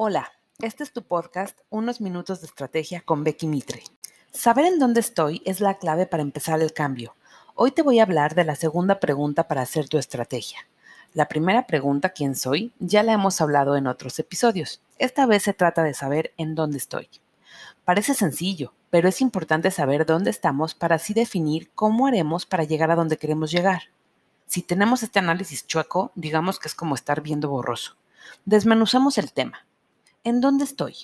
Hola, este es tu podcast Unos Minutos de Estrategia con Becky Mitre. Saber en dónde estoy es la clave para empezar el cambio. Hoy te voy a hablar de la segunda pregunta para hacer tu estrategia. La primera pregunta, ¿quién soy? Ya la hemos hablado en otros episodios. Esta vez se trata de saber en dónde estoy. Parece sencillo, pero es importante saber dónde estamos para así definir cómo haremos para llegar a donde queremos llegar. Si tenemos este análisis chueco, digamos que es como estar viendo borroso. Desmenuzamos el tema. ¿En dónde estoy?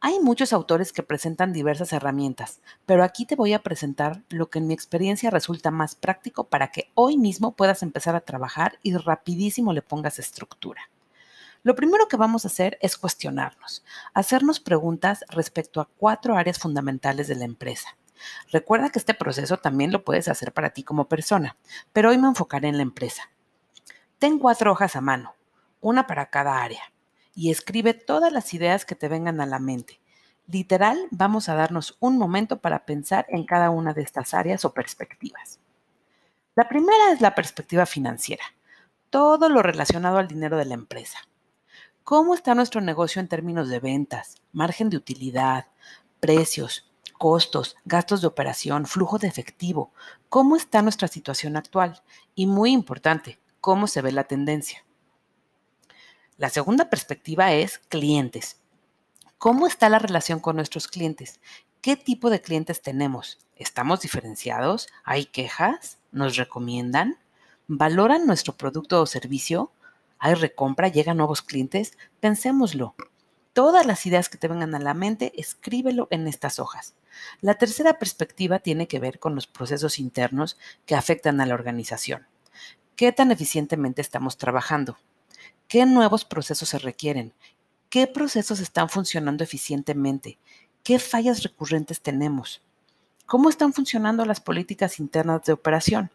Hay muchos autores que presentan diversas herramientas, pero aquí te voy a presentar lo que en mi experiencia resulta más práctico para que hoy mismo puedas empezar a trabajar y rapidísimo le pongas estructura. Lo primero que vamos a hacer es cuestionarnos, hacernos preguntas respecto a cuatro áreas fundamentales de la empresa. Recuerda que este proceso también lo puedes hacer para ti como persona, pero hoy me enfocaré en la empresa. Ten cuatro hojas a mano, una para cada área y escribe todas las ideas que te vengan a la mente. Literal, vamos a darnos un momento para pensar en cada una de estas áreas o perspectivas. La primera es la perspectiva financiera, todo lo relacionado al dinero de la empresa. ¿Cómo está nuestro negocio en términos de ventas, margen de utilidad, precios, costos, gastos de operación, flujo de efectivo? ¿Cómo está nuestra situación actual? Y muy importante, ¿cómo se ve la tendencia? La segunda perspectiva es clientes. ¿Cómo está la relación con nuestros clientes? ¿Qué tipo de clientes tenemos? ¿Estamos diferenciados? ¿Hay quejas? ¿Nos recomiendan? ¿Valoran nuestro producto o servicio? ¿Hay recompra? ¿Llegan nuevos clientes? Pensémoslo. Todas las ideas que te vengan a la mente, escríbelo en estas hojas. La tercera perspectiva tiene que ver con los procesos internos que afectan a la organización. ¿Qué tan eficientemente estamos trabajando? ¿Qué nuevos procesos se requieren? ¿Qué procesos están funcionando eficientemente? ¿Qué fallas recurrentes tenemos? ¿Cómo están funcionando las políticas internas de operación?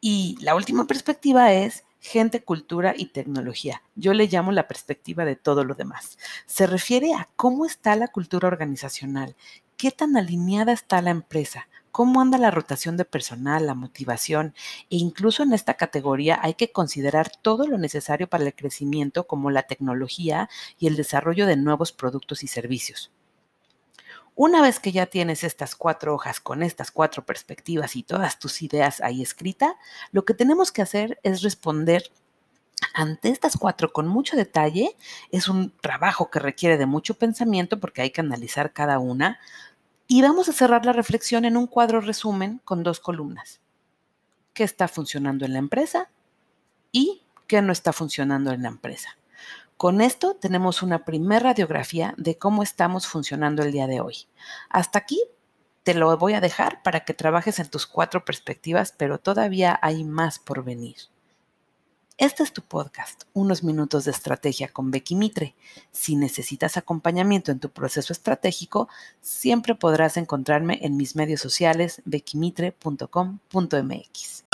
Y la última perspectiva es gente, cultura y tecnología. Yo le llamo la perspectiva de todo lo demás. Se refiere a cómo está la cultura organizacional, qué tan alineada está la empresa, cómo anda la rotación de personal, la motivación e incluso en esta categoría hay que considerar todo lo necesario para el crecimiento como la tecnología y el desarrollo de nuevos productos y servicios. Una vez que ya tienes estas cuatro hojas con estas cuatro perspectivas y todas tus ideas ahí escritas, lo que tenemos que hacer es responder ante estas cuatro con mucho detalle. Es un trabajo que requiere de mucho pensamiento porque hay que analizar cada una, y vamos a cerrar la reflexión en un cuadro resumen con dos columnas. ¿Qué está funcionando en la empresa? Y qué no está funcionando en la empresa. Con esto tenemos una primera radiografía de cómo estamos funcionando el día de hoy. Hasta aquí te lo voy a dejar para que trabajes en tus cuatro perspectivas, pero todavía hay más por venir. Este es tu podcast, Unos Minutos de Estrategia con Becky Mitre. Si necesitas acompañamiento en tu proceso estratégico, siempre podrás encontrarme en mis medios sociales beckymitre.com.mx.